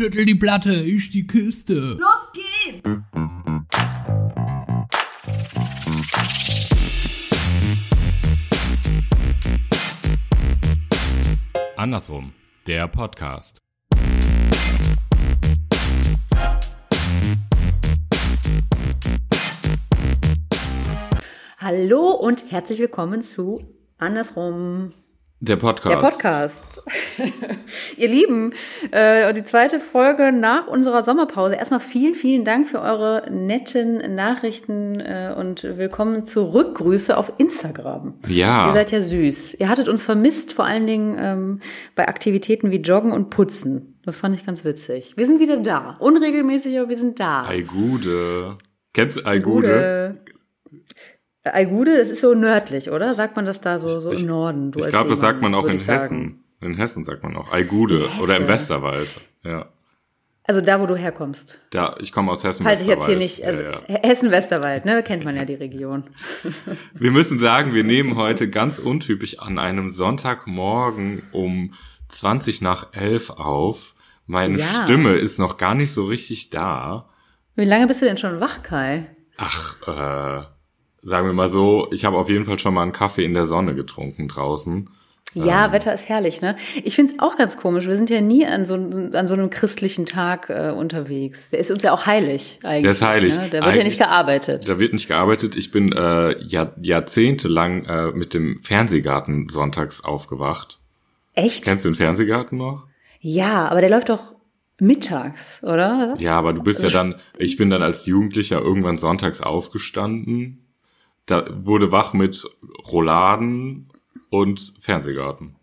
Schüttel die Platte, ich die Kiste. Los geht's! Andersrum, der Podcast. Hallo und herzlich willkommen zu Andersrum. Der Podcast. Der Podcast. Ihr Lieben, äh, die zweite Folge nach unserer Sommerpause. Erstmal vielen, vielen Dank für eure netten Nachrichten äh, und willkommen zurück. Grüße auf Instagram. Ja. Ihr seid ja süß. Ihr hattet uns vermisst, vor allen Dingen ähm, bei Aktivitäten wie Joggen und Putzen. Das fand ich ganz witzig. Wir sind wieder da. Unregelmäßig, aber wir sind da. Aigude. Kennst du Aigude? Aigude, das ist so nördlich, oder? Sagt man das da so, so Ich- im Norden? Ich glaube, das sagt man auch in. Hessen. In Hessen sagt man auch Aigude In oder im. Westerwald. Ja. Also da, wo du herkommst. Da, ich komme aus Hessen. Falls ich jetzt hier nicht, also ja, ja. Hessen-Westerwald, ne, kennt man ja die Region. Wir müssen sagen, wir nehmen heute ganz untypisch an einem Sonntagmorgen um 20 nach 11 auf. Meine Ja. Stimme ist noch gar nicht so richtig da. Wie lange bist du denn schon wach, Kai? Ach, äh, sagen wir mal so, ich habe auf jeden Fall schon mal einen Kaffee in der Sonne getrunken draußen. Ja, Ähm. Wetter ist herrlich, ne? Ich find's auch ganz komisch. Wir sind ja nie an so, an so einem christlichen Tag äh, unterwegs. Der ist uns ja auch heilig eigentlich. Der ist heilig. Ne? Da wird ja Eigentlich- nicht gearbeitet. Da wird nicht gearbeitet. Ich bin äh, Jahr, jahrzehntelang äh, mit dem Fernsehgarten sonntags aufgewacht. Echt? Kennst du den Fernsehgarten noch? Ja, aber der läuft doch mittags, oder? Ja, aber du bist ja dann, ich bin dann als Jugendlicher irgendwann sonntags aufgestanden. Da wurde wach mit Rouladen und Fernsehgarten.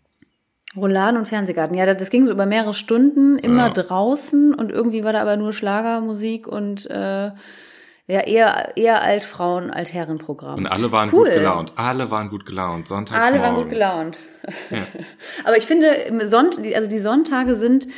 Rouladen und Fernsehgarten. Ja, das, ging so über mehrere Stunden, immer Ja. draußen und irgendwie war da aber nur Schlagermusik und äh, ja, eher, eher Altfrauen, Altherrenprogramm. Und alle waren Cool. gut gelaunt. Alle waren gut gelaunt. Sonntags Alle waren gut gelaunt. Aber ich finde, Sonnt also die Sonntage sind,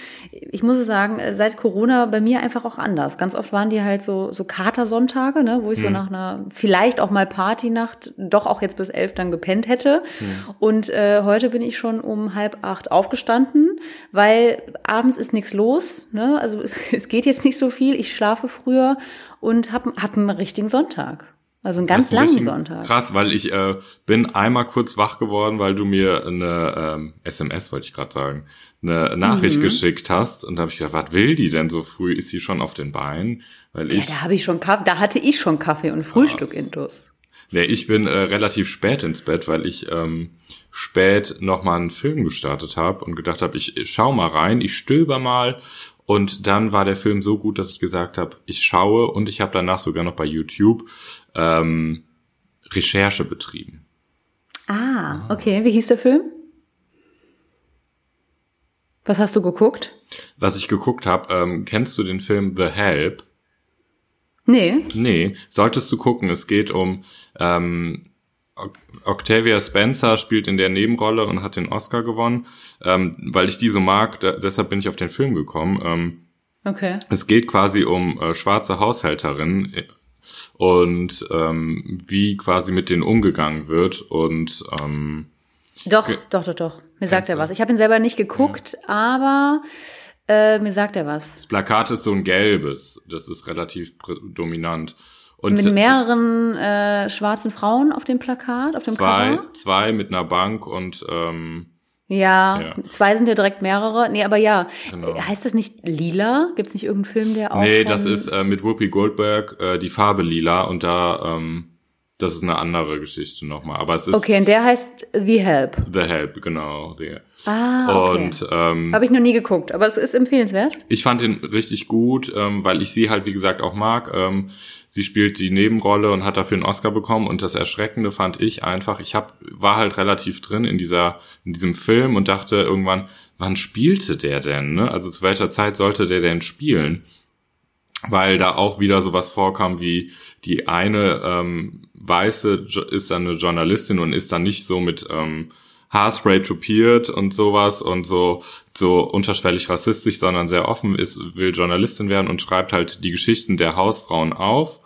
ich muss es sagen, seit Corona bei mir einfach auch anders. Ganz oft waren die halt so, so Katersonntage, ne, wo ich Hm. so nach einer, vielleicht auch mal Partynacht, doch auch jetzt bis elf dann gepennt hätte. Hm. Und äh, heute bin ich schon um halb acht aufgestanden, weil abends ist nichts los. Ne? Also es, es geht jetzt nicht so viel. Ich schlafe früher und habe hab einen richtigen Sonntag. Also einen ganz langen Sonntag. Krass, weil ich äh, bin einmal kurz wach geworden, weil du mir eine ähm, SMS, wollte ich gerade sagen, eine Nachricht Mhm. geschickt hast. Und da habe ich gedacht, was will die denn so früh? Ist sie schon auf den Beinen? Weil Ja, ich, da habe ich schon Kaffee, da hatte ich schon Kaffee und Frühstück Krass. intus. nee, ich bin äh, relativ spät ins Bett, weil ich ähm, spät nochmal einen Film gestartet habe und gedacht habe, ich schau mal rein, ich stöber mal. Und dann war der Film so gut, dass ich gesagt habe, ich schaue und ich habe danach sogar noch bei YouTube ähm, Recherche betrieben. Ah, okay. Wie hieß der Film? Was hast du geguckt? was ich geguckt habe, ähm, kennst du den Film The Help? Nee. Nee, solltest du gucken. Es geht um ähm, Oc- Octavia Spencer spielt in der Nebenrolle und hat den Oscar gewonnen, ähm, weil ich die so mag. Da, deshalb bin ich auf den Film gekommen. Ähm, Okay. es geht quasi um äh, schwarze Haushälterin äh, und ähm, wie quasi mit denen umgegangen wird und ähm, Doch, doch, doch, doch. Mir sagt er was. Ich habe ihn selber nicht geguckt, aber äh, mir sagt er was. das Plakat ist so ein gelbes. Das ist relativ dominant. Und Mit mehreren äh, schwarzen Frauen auf dem Plakat, auf dem zwei, Cover. zwei mit einer Bank und ähm, Ja, Ja. zwei sind ja direkt mehrere. Nee, aber ja. Genau. Heißt das nicht Lila? Gibt's nicht irgendeinen Film, der auch nee, das ist äh, mit Whoopi Goldberg äh, die Farbe lila und da ähm, das ist eine andere Geschichte nochmal. Aber es ist Okay, und der heißt The Help. The Help, genau. Der. Ah, okay. Und ähm, Habe ich noch nie geguckt, aber es ist empfehlenswert. ich fand ihn richtig gut, ähm, weil ich sie halt, wie gesagt, auch mag. Ähm, sie spielt die Nebenrolle und hat dafür einen Oscar bekommen. Und das Erschreckende fand ich einfach, ich hab, war halt relativ drin in dieser, in diesem Film und dachte irgendwann, wann spielte der denn? Ne? Also zu welcher Zeit sollte der denn spielen? Weil da auch wieder sowas vorkam wie die eine ähm, Weiße ist dann eine Journalistin und ist dann nicht so mit ähm, Haarspray tupiert und sowas und so so unterschwellig rassistisch, sondern sehr offen ist, will Journalistin werden und schreibt halt die Geschichten der Hausfrauen auf.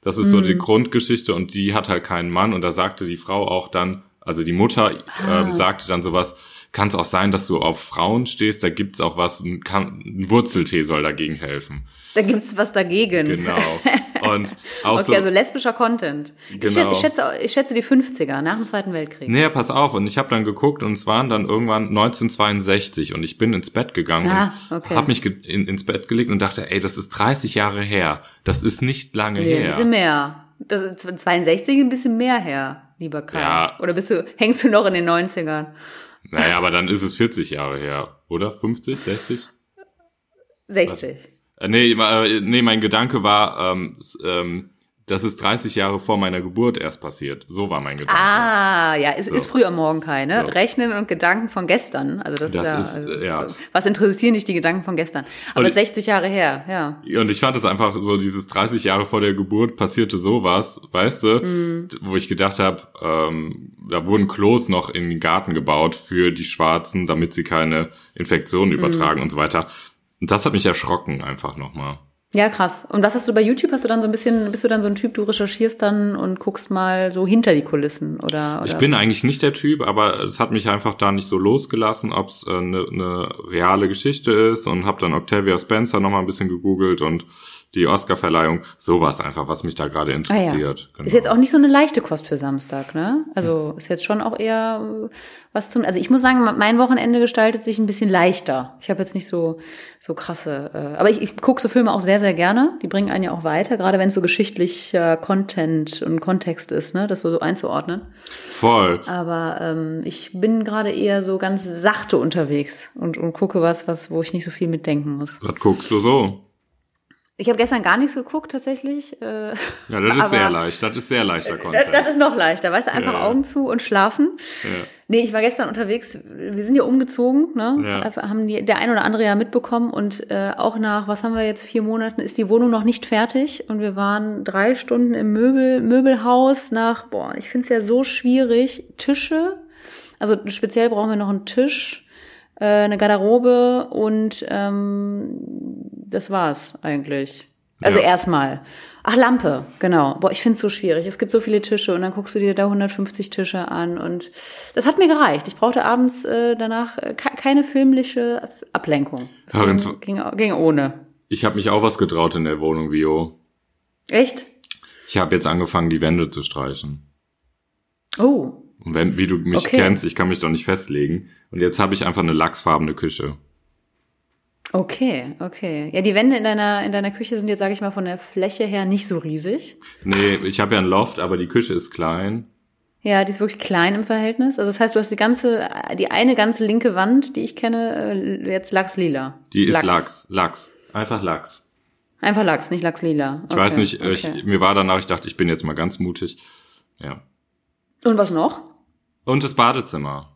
Das ist so die Grundgeschichte und die hat halt keinen Mann. Und da sagte die Frau auch dann, also die Mutter ähm, sagte dann sowas, kann es auch sein, dass du auf Frauen stehst, da gibt's auch was, ein, kann, ein Wurzeltee soll dagegen helfen. Da gibt's was dagegen. Genau. Und auch okay, so, also lesbischer Content. Ich, schätze, Genau. ich, schätze, ich schätze die 50er, nach dem Zweiten Weltkrieg. Nee, pass auf. Und ich habe dann geguckt und es waren dann irgendwann 1962 und ich bin ins Bett gegangen Ah, und okay. habe mich in, ins Bett gelegt und dachte, ey, das ist 30 Jahre her. Das ist nicht lange Nee, ein her. bisschen mehr. Das ist 62 ein bisschen mehr her, lieber Kai. Ja. Oder bist du, hängst du noch in den 90ern? Naja, aber dann ist es 40 Jahre her, oder? 50, 60? 60. Äh, nee, äh, nee, mein Gedanke war, ähm, ähm, das ist 30 Jahre vor meiner Geburt erst passiert. So war mein Gedanke. Ah, ja, es So. ist früh am Morgen, Kai, ne? So. Rechnen und Gedanken von gestern. Also das, Das ist, ja, ist, also, ja. Was interessieren dich die Gedanken von gestern? Aber Und- das ist 60 Jahre her, ja. Und ich fand es einfach so, dieses 30 Jahre vor der Geburt passierte sowas, weißt du, Mhm. wo ich gedacht habe, ähm, da wurden Klos noch in den Garten gebaut für die Schwarzen, damit sie keine Infektionen Mhm. übertragen und so weiter. Und das hat mich erschrocken einfach nochmal. Ja, krass. Und was hast du bei YouTube? Hast du dann so ein bisschen, bist du dann so ein Typ, du recherchierst dann und guckst mal so hinter die Kulissen oder? oder Ich bin eigentlich nicht der Typ, aber es hat mich einfach da nicht so losgelassen, ob es eine äh, ne ne reale Geschichte ist und habe dann Octavia Spencer nochmal ein bisschen gegoogelt und die Oscarverleihung, sowas einfach, was mich da gerade Ah, ja. interessiert. Genau. Ist jetzt auch nicht so eine leichte Kost für Samstag, ne? Also ist jetzt schon auch eher äh, was zum. Also ich muss sagen, mein Wochenende gestaltet sich ein bisschen leichter. Ich habe jetzt nicht so so krasse. Äh, aber ich, ich gucke so Filme auch sehr sehr gerne. Die bringen einen ja auch weiter, gerade wenn es so geschichtlicher Content und Kontext ist, ne? Das so, so einzuordnen. Voll. Aber ähm, ich bin gerade eher so ganz sachte unterwegs und, und gucke was, was, wo ich nicht so viel mitdenken muss. Was guckst du so? Ich habe gestern gar nichts geguckt tatsächlich. Äh, Ja, das ist sehr leicht. Das ist sehr leichter Das, Content. das ist noch leichter, weißt du, einfach Ja. Augen zu und schlafen. ja. Nee, ich war gestern unterwegs, wir sind ja umgezogen, ne? Ja. Haben die, der ein oder andere ja mitbekommen und äh, auch nach, was haben wir jetzt, vier Monaten ist die Wohnung noch nicht fertig und wir waren drei Stunden im Möbel, Möbelhaus nach, boah, ich finde es ja so schwierig, Tische, also speziell brauchen wir noch einen Tisch, äh, eine Garderobe und ähm, das war's eigentlich. Also Ja. erstmal. Ach, Lampe, genau. Boah, ich find's so schwierig. Es gibt so viele Tische und dann guckst du dir da 150 Tische an und das hat mir gereicht. Ich brauchte abends äh, danach äh, ke- keine filmliche Ablenkung. Es ging, ging, ging ohne. Ich habe mich auch was getraut in der Wohnung, Vio. Echt? Ich habe jetzt angefangen, die Wände zu streichen. Oh. Und wenn, wie du mich Okay. kennst, ich kann mich doch nicht festlegen. Und jetzt habe ich einfach eine lachsfarbene Küche. Okay, okay. Ja, die Wände in deiner, in deiner Küche sind jetzt, sage ich mal, von der Fläche her nicht so riesig. Nee, ich habe ja ein Loft, aber die Küche ist klein. Ja, die ist wirklich klein im Verhältnis. Also das heißt, du hast die ganze, die eine ganze linke Wand, die ich kenne, äh, jetzt Lachslila. Die ist Lachs. Lachs. Einfach Lachs. Einfach Lachs, nicht Lachslila. Ich weiß nicht, äh, ich, mir war danach, ich dachte, ich bin jetzt mal ganz mutig. Ja. Und was noch? Und das Badezimmer.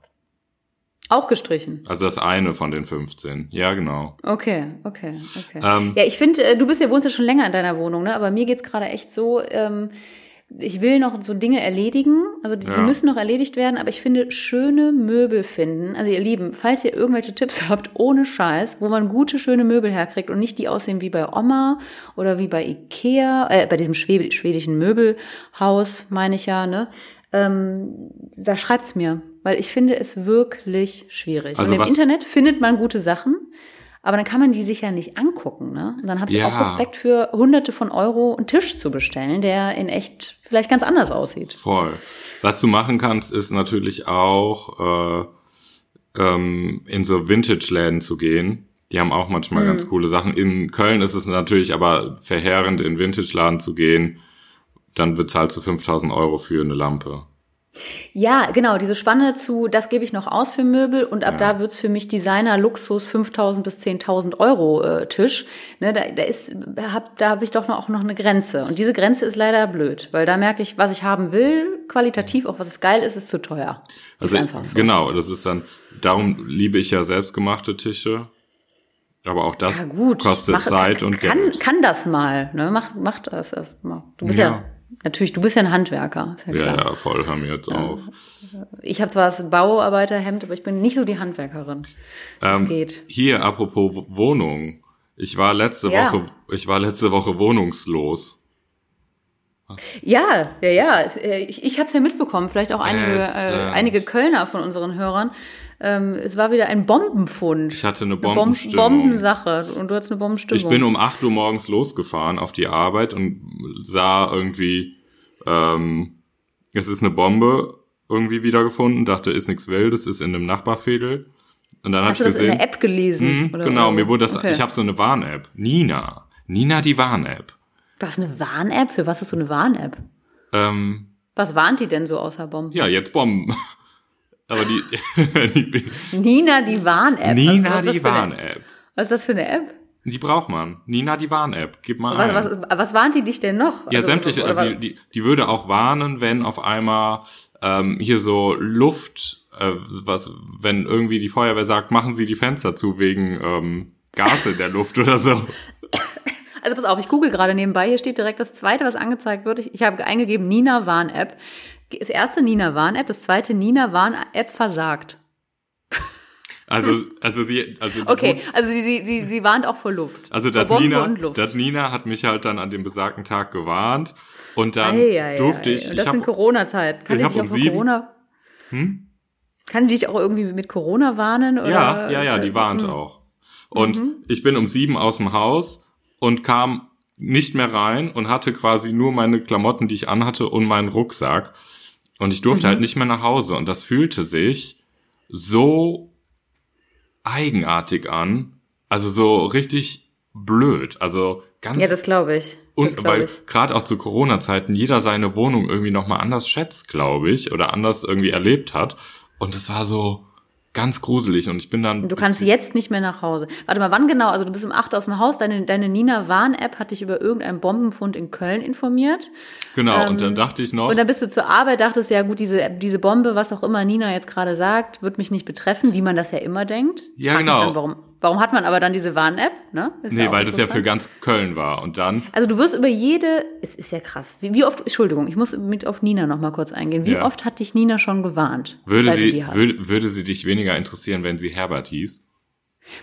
Auch gestrichen. Also das eine von den 15. Ja, genau. Okay, okay, okay. Ähm, ja, ich finde, äh, du bist ja wohnst ja schon länger in deiner Wohnung, ne? Aber mir geht's gerade echt so. Ähm, ich will noch so Dinge erledigen, also die, die Ja. müssen noch erledigt werden, aber ich finde schöne Möbel finden. Also ihr Lieben, falls ihr irgendwelche Tipps habt, ohne Scheiß, wo man gute, schöne Möbel herkriegt und nicht die aussehen wie bei Oma oder wie bei Ikea, äh, bei diesem schwed schwedischen Möbelhaus, meine ich ja, ne? Ähm, da schreibt's mir, weil ich finde es wirklich schwierig. Also und im Internet findet man gute Sachen, aber dann kann man die sich ja nicht angucken. Ne? Und dann habe ich Ja. auch Respekt für Hunderte von Euro einen Tisch zu bestellen, der in echt vielleicht ganz anders aussieht. Voll. Was du machen kannst, ist natürlich auch äh, ähm, in so Vintage-Läden zu gehen. Die haben auch manchmal ganz coole Sachen. In Köln ist es natürlich aber verheerend, in Vintage-Laden zu gehen. Dann bezahlst du 5000 Euro für eine Lampe. Ja, genau, diese Spanne zu, das gebe ich noch aus für Möbel und ab Ja. da wird's für mich Designer Luxus 5000 bis 10.000 Euro äh, Tisch. Ne, da, da ist, hab, da habe ich doch noch, auch noch eine Grenze und diese Grenze ist leider blöd, weil da merke ich, was ich haben will, qualitativ, auch was es geil ist, ist zu teuer. Also ist einfach so. genau, das ist dann, darum liebe ich ja selbstgemachte Tische. Aber auch das Ja gut, kostet mach- Zeit und kann, Geld. kann das mal, ne? Mach, mach das erstmal. Du bist ja. Ja. Natürlich, du bist ja ein Handwerker, ist ja Ja, klar. ja, voll, hör mir jetzt auf. Ich habe zwar das Bauarbeiterhemd, aber ich bin nicht so die Handwerkerin. Das Ähm, geht. Hier, apropos Wo- Wohnung. Ich war letzte Ja. Woche, ich war letzte Woche wohnungslos. Ja, ja, ja. Äh, Ich, ich habe es ja mitbekommen, vielleicht auch einige, Ätzend. äh, einige Kölner von unseren Hörern. ähm, es war wieder ein Bombenfund. Ich hatte eine Bomben, Bombenstimmung. Bombensache und du hattest eine Bombenstimmung. Ich bin um 8 Uhr morgens losgefahren auf die Arbeit und sah irgendwie, ähm, es ist eine Bombe irgendwie wiedergefunden, dachte, ist nichts Wildes, ist in einem Nachbarfädel. Und dann Hast hab du ich das in gesehen, der App gelesen? Oder- genau, mir wurde das, okay. ich habe so eine Warn-App. Nina. Nina die Warn-App. Du hast eine Warn-App? Für was hast du eine Warn-App? Ähm, Was warnt die denn so außer Bomben? ja, jetzt Bomben. Aber die, die Nina, die Warn-App. Nina was, was ist die Warn-App. Was ist das für eine App? Die braucht man. Nina die Warn-App. Gib mal Was, ein. was, was warnt die dich denn noch? Ja, Also, sämtliche, oder also die, die würde auch warnen, wenn auf einmal ähm, hier so Luft, äh, was, wenn irgendwie die Feuerwehr sagt, machen Sie die Fenster zu wegen ähm, Gas in der Luft oder so. Also pass auf, ich google gerade nebenbei. Hier steht direkt das zweite, was angezeigt wird. Ich, ich habe eingegeben Nina Warn-App. Das erste Nina Warn-App, das zweite Nina Warn-App versagt. Also, also sie, also Okay, also sie, sie, sie, sie warnt auch vor Luft. Also Bombe Nina, Luft. das Nina hat mich halt dann an dem besagten Tag gewarnt und dann Ei, ei, durfte ei. ich, Und ich das in habe Corona-Zeit. Kann ich dich auch um sieben- Corona... Hm? Kann die dich auch irgendwie mit Corona warnen? Oder ja, ja, ja, die warnt Hm. auch. Und ich bin um sieben aus dem Haus und kam nicht mehr rein und hatte quasi nur meine Klamotten, die ich anhatte und meinen Rucksack. Und ich durfte Mhm. halt nicht mehr nach Hause. Und das fühlte sich so eigenartig an. Also so richtig blöd. Also ganz Ja, das glaube ich. Das Und weil gerade auch zu Corona-Zeiten jeder seine Wohnung irgendwie nochmal anders schätzt, glaube ich, oder anders irgendwie erlebt hat. Und es war so ganz gruselig. Und ich bin dann. Du kannst jetzt nicht mehr nach Hause. Warte mal, wann genau? Also du bist um 8 aus dem Haus. Deine, deine Nina Warn-App hat dich über irgendeinen Bombenfund in Köln informiert. Genau, ähm, und dann dachte ich noch. Und dann bist du zur Arbeit, dachtest, ja gut, diese, diese Bombe, was auch immer Nina jetzt gerade sagt, wird mich nicht betreffen, wie man das ja immer denkt. Ich Ja, genau. Dann, warum, warum hat man aber dann diese Warn-App? Ne? Ist nee, auch weil das ja für ganz Köln war. Und dann. Also du wirst über jede, es ist ja krass. Wie, wie oft, Entschuldigung, ich muss mit auf Nina noch mal kurz eingehen. Wie Ja. oft hat dich Nina schon gewarnt? Würde sie, würde, würde sie dich weniger interessieren, wenn sie Herbert hieß?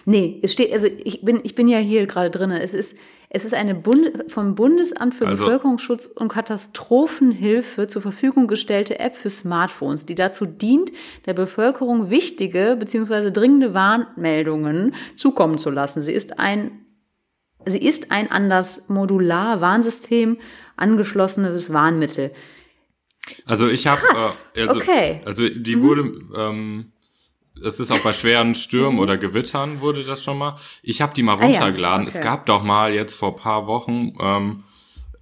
Nee, es steht, also ich bin, ich bin ja hier gerade drinne. Es ist, es ist eine Bund, vom Bundesamt für Also- Bevölkerungsschutz und Katastrophenhilfe zur Verfügung gestellte App für Smartphones, die dazu dient, der Bevölkerung wichtige bzw. dringende Warnmeldungen zukommen zu lassen. Sie ist ein, sie ist ein an das Modular-Warnsystem angeschlossenes Warnmittel. Also ich habe. Äh, also, okay. Also die wurde. Ähm, es ist auch bei schweren Stürmen oder Gewittern wurde das schon mal. Ich habe die mal Mhm. Ah ja, runtergeladen. okay. Es gab doch mal jetzt vor paar Wochen ähm,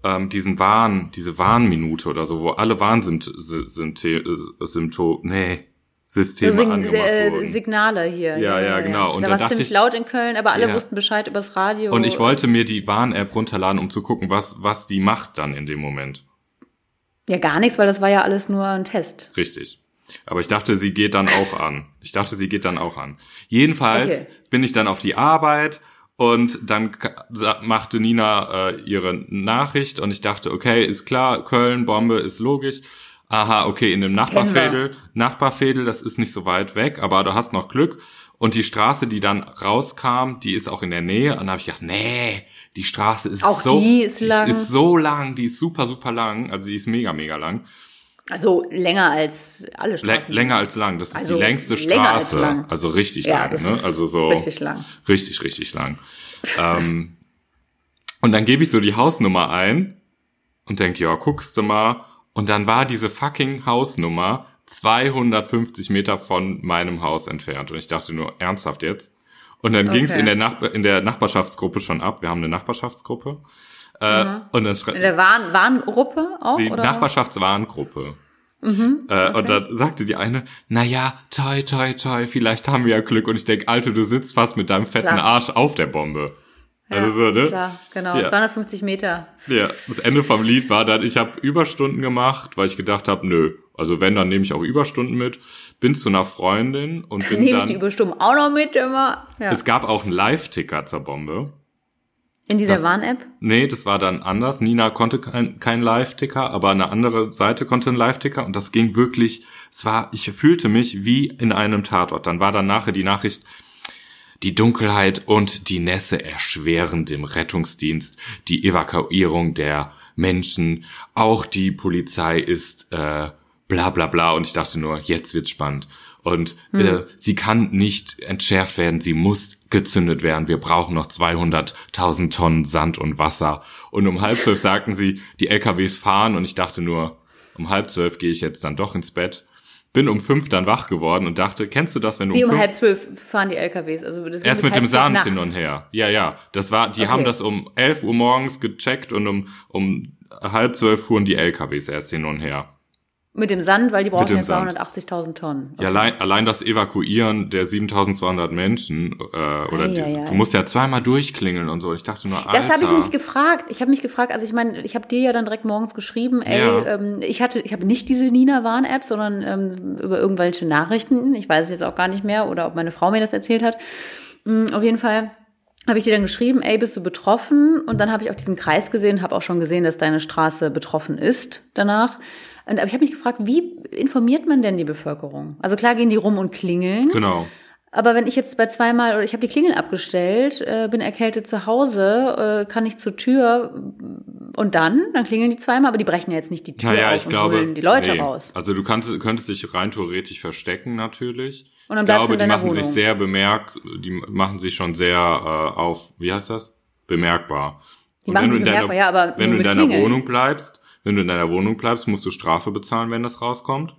ähm, diesen Warn, diese Warnminute oder so, wo alle Warnsymptome, nee, Systeme Sign angemacht äh, wurden. Signale hier. Ja, ja, genau. Und da war es ziemlich ich- laut in Köln, aber alle Ja. wussten Bescheid übers Radio. Und ich wollte mir die Warn-App runterladen, um zu gucken, was, was die macht dann in dem Moment. Ja, gar nichts, weil das war ja alles nur ein Test. Richtig. Aber ich dachte, sie geht dann auch an. Ich dachte, sie geht dann auch an. Jedenfalls Okay. bin ich dann auf die Arbeit und dann machte Nina äh, ihre Nachricht und ich dachte, okay, ist klar, Köln, Bombe, ist logisch. Aha, okay, in dem Nachbarfädel, Nachbarfädel, das ist nicht so weit weg, aber du hast noch Glück. Und die Straße, die dann rauskam, die ist auch in der Nähe. Und dann habe ich gedacht, nee, die Straße ist Auch so, die ist lang. ist so lang, die ist super, super lang. Also die ist mega, mega lang. Also länger als alle Straßen. länger als lang. Das ist Also die längste Straße. lang. Also richtig Ja, lang. das Ne? ist Also so richtig lang. richtig, richtig lang. ähm, und dann gebe ich so die Hausnummer ein und denke, ja, guckst du mal. Und dann war diese fucking Hausnummer 250 Meter von meinem Haus entfernt. Und ich dachte nur, ernsthaft jetzt? Und dann Okay. in der, Nachbar in der Nachbarschaftsgruppe schon ab. Wir haben eine Nachbarschaftsgruppe. Äh, und dann In der Warn Warngruppe auch? die oder? Nachbarschaftswarngruppe. Mhm, Äh, Und dann sagte die eine, na ja, toi, toi, toi, vielleicht haben wir ja Glück. Und ich denk, Alter, du sitzt fast mit deinem fetten Klar. Arsch auf der Bombe. Ja, also so, ne? Klar, genau. Ja. 250 Meter. Ja, das Ende vom Lied war dann, ich habe Überstunden gemacht, weil ich gedacht habe, nö, also wenn, dann nehme ich auch Überstunden mit. Bin zu einer Freundin und bin Nehme ich die dann... Überstunden auch noch mit immer. Ja. Es gab auch einen Live-Ticker zur Bombe. In dieser das- Warn-App? Nee, das war dann anders. Nina konnte kein, kein Live-Ticker, aber eine andere Seite konnte einen Live-Ticker und das ging wirklich, es war, ich fühlte mich wie in einem Tatort. Dann war dann nachher die Nachricht, die Dunkelheit und die Nässe erschweren dem Rettungsdienst die Evakuierung der Menschen. Auch die Polizei ist äh, bla bla bla und ich dachte nur, jetzt wird's spannend. Und äh, sie kann nicht entschärft werden, sie muss gezündet werden. Wir brauchen noch 200.000 Tonnen Sand und Wasser. Und um halb zwölf sagten sie, die LKWs fahren und ich dachte nur, um halb zwölf gehe ich jetzt dann doch ins Bett. Bin um fünf dann wach geworden und dachte, kennst du das, wenn du Wie um um halb zwölf fahren die LKWs. Also das Erst mit dem Sand hin und her. Ja, ja. Das war, die Okay. haben das um 11 Uhr morgens gecheckt und um, um halb zwölf fuhren die LKWs erst hin und her. Mit dem Sand, weil die brauchen ja Sand. 280.000 Tonnen. Ja, allein, allein das Evakuieren der 7200 Menschen, äh, oder die, Eieiei. du musst ja zweimal durchklingeln und so. Ich dachte nur, Alter. Das habe ich mich gefragt. Ich habe mich gefragt, also ich meine, ich habe dir ja dann direkt morgens geschrieben, ey, Ja. ähm, ich hatte, ich habe nicht diese Nina Warn App, sondern ähm, über irgendwelche Nachrichten. Ich weiß es jetzt auch gar nicht mehr oder ob meine Frau mir das erzählt hat. Mm, auf jeden Fall habe ich dir dann geschrieben, ey, bist du betroffen? Und dann habe ich auch diesen Kreis gesehen, habe auch schon gesehen, dass deine Straße betroffen ist danach. Und, aber ich habe mich gefragt, wie informiert man denn die Bevölkerung? Also klar gehen die rum und klingeln. Genau. Aber wenn ich jetzt bei zweimal oder ich habe die Klingel abgestellt, äh, bin erkältet zu Hause, äh, kann ich zur Tür und dann, dann klingeln die zweimal, aber die brechen ja jetzt nicht die Tür Naja, auf ich und glaube. holen die Leute nee. raus. Also du kannst, könntest dich rein theoretisch verstecken natürlich. Und dann ich glaube, die machen sich Wohnung. sehr bemerkt, die machen sich schon sehr äh, auf, wie heißt das? Bemerkbar. Die Und machen sich in deiner, bemerkbar, ja, aber wenn du in deiner Klingeln. Wohnung bleibst, wenn du in deiner Wohnung bleibst, musst du Strafe bezahlen, wenn das rauskommt.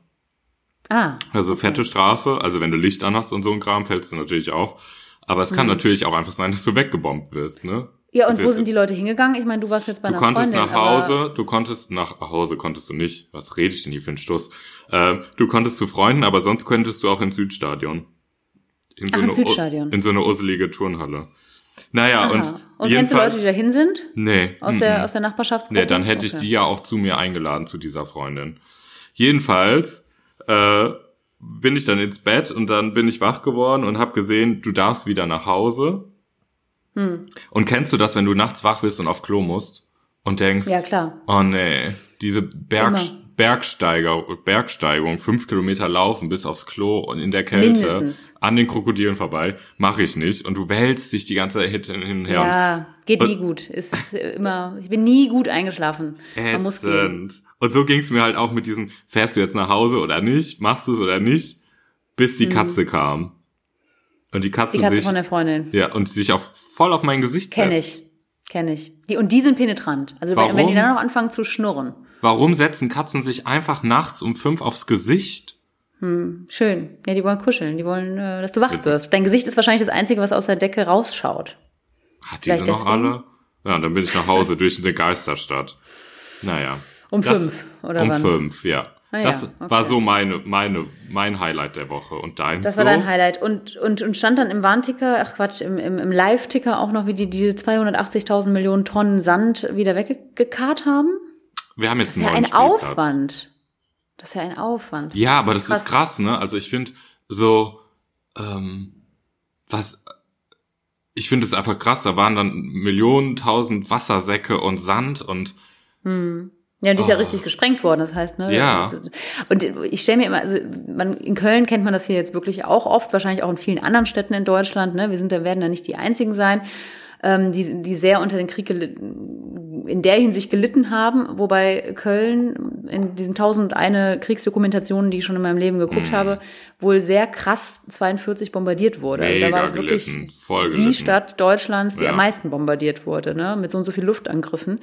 Ah, Also fette Strafe, also wenn du Licht anhast und so ein Kram, fällst du natürlich auf. Aber es Mhm. kann natürlich auch einfach sein, dass du weggebombt wirst, ne? ja, und Das wo sind die Leute hingegangen? Ich meine, du warst jetzt bei Du einer konntest Freundin, nach Hause, du konntest nach Hause konntest du nicht. Was rede ich denn hier für einen Stuss? Äh, du konntest zu Freunden, aber sonst könntest du auch ins Südstadion. In Ach, eine, Südstadion. In so eine usselige Turnhalle. Naja, Aha. und, und kennst du Leute, die da hin sind? Nee. Aus mm, der, mm. aus der Nachbarschaftsgruppe? Nee, dann hätte ich Okay. die ja auch zu mir eingeladen, zu dieser Freundin. Jedenfalls äh, bin ich dann ins Bett und dann bin ich wach geworden und habe gesehen, du darfst wieder nach Hause. Hm. Und kennst du das, wenn du nachts wach bist und auf Klo musst und denkst, Ja, klar. oh nee, diese Berg, Immer. Bergsteiger, Bergsteigung, fünf Kilometer laufen bis aufs Klo und in der Kälte Mindestens. an den Krokodilen vorbei, mache ich nicht. Und du wälzt dich die ganze Zeit hin und her. Ja, geht Und- nie gut. Ist immer, ich bin nie gut eingeschlafen. Man muss gehen. Ätzend. Und so ging's mir halt auch mit diesem, fährst du jetzt nach Hause oder nicht, machst du es oder nicht, bis die Katze kam. Und die Katze, Mhm. Die Katze sich, von der Freundin. ja, und sich auf, voll auf mein Gesicht Kenn setzt. ich. Kenn ich. Die, und die sind penetrant. Also Warum? wenn die dann noch anfangen zu schnurren. Warum setzen Katzen sich einfach nachts um fünf aufs Gesicht? Schön. Ja, die wollen kuscheln. Die wollen, äh, dass du wach wirst. Dein Gesicht ist wahrscheinlich das Einzige, was aus der Decke rausschaut. Hat diese noch alle? Ja, und dann bin ich nach Hause durch eine Geisterstadt. Naja. Um Das- fünf, oder um wann? fünf, ja. Ah ja, das okay. war so meine, meine, mein Highlight der Woche. Und dein Das so? war dein Highlight. Und, und, und stand dann im Warnticker, ach Quatsch, im, im, im Live-Ticker auch noch, wie die diese 280.000 Millionen Tonnen Sand wieder weggekarrt haben? Wir haben jetzt Das ist ja ein Spielplatz. Aufwand. Das ist ja ein Aufwand. Ja, aber das Krass. ist krass, ne? Also ich finde so, ähm, was, ich finde es einfach krass, da waren dann Millionen, tausend Wassersäcke und Sand und Ja, und die ist ja Oh. richtig gesprengt worden, das heißt, ne? Ja. Und ich stelle mir immer, also man, in Köln kennt man das hier jetzt wirklich auch oft, wahrscheinlich auch in vielen anderen Städten in Deutschland, ne? Wir sind da, werden da nicht die einzigen sein, ähm, die, die sehr unter den Krieg gelitten, in der Hinsicht gelitten haben, wobei Köln in diesen tausend eine Kriegsdokumentationen, die ich schon in meinem Leben geguckt habe, wohl sehr krass 42 bombardiert wurde. Mega da war es wirklich die. Stadt Deutschlands, die Ja. am meisten bombardiert wurde, ne? mit so und so viel Luftangriffen.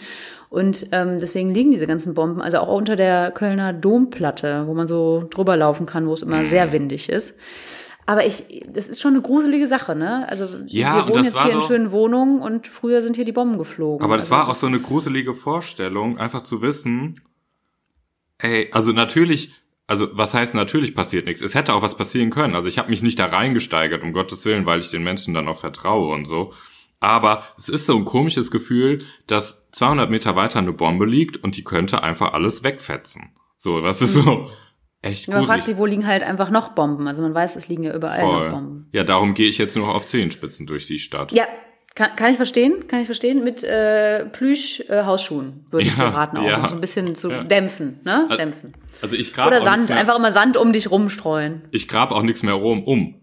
Und ähm, deswegen liegen diese ganzen Bomben, also auch unter der Kölner Domplatte, wo man so drüber laufen kann, wo es Mhm. immer sehr windig ist. Aber ich, das ist schon eine gruselige Sache, ne? Also Ja, wir wohnen das jetzt hier in so- schönen Wohnungen und früher sind hier die Bomben geflogen. Aber das also war auch so eine gruselige Vorstellung, einfach zu wissen, ey, also natürlich, also was heißt natürlich passiert nichts? Es hätte auch was passieren können. Also ich habe mich nicht da reingesteigert, um Gottes Willen, weil ich den Menschen dann auch vertraue und so. Aber es ist so ein komisches Gefühl, dass 200 Meter weiter eine Bombe liegt und die könnte einfach alles wegfetzen. So, das ist so echt Man fragt sich, wo liegen halt einfach noch Bomben. Also man weiß, es liegen ja überall noch Voll. Bomben. Ja, darum gehe ich jetzt nur noch auf Zehenspitzen durch die Stadt. Ja, kann, kann ich verstehen, kann ich verstehen. Mit äh, Plüsch-Hausschuhen würde ich Ja, dir raten, auch ja. um so ein bisschen zu Ja. dämpfen, ne? Al- Dämpfen. Also ich grab Oder Sand, einfach immer Sand um dich rumstreuen. Ich grab auch nichts mehr rum um.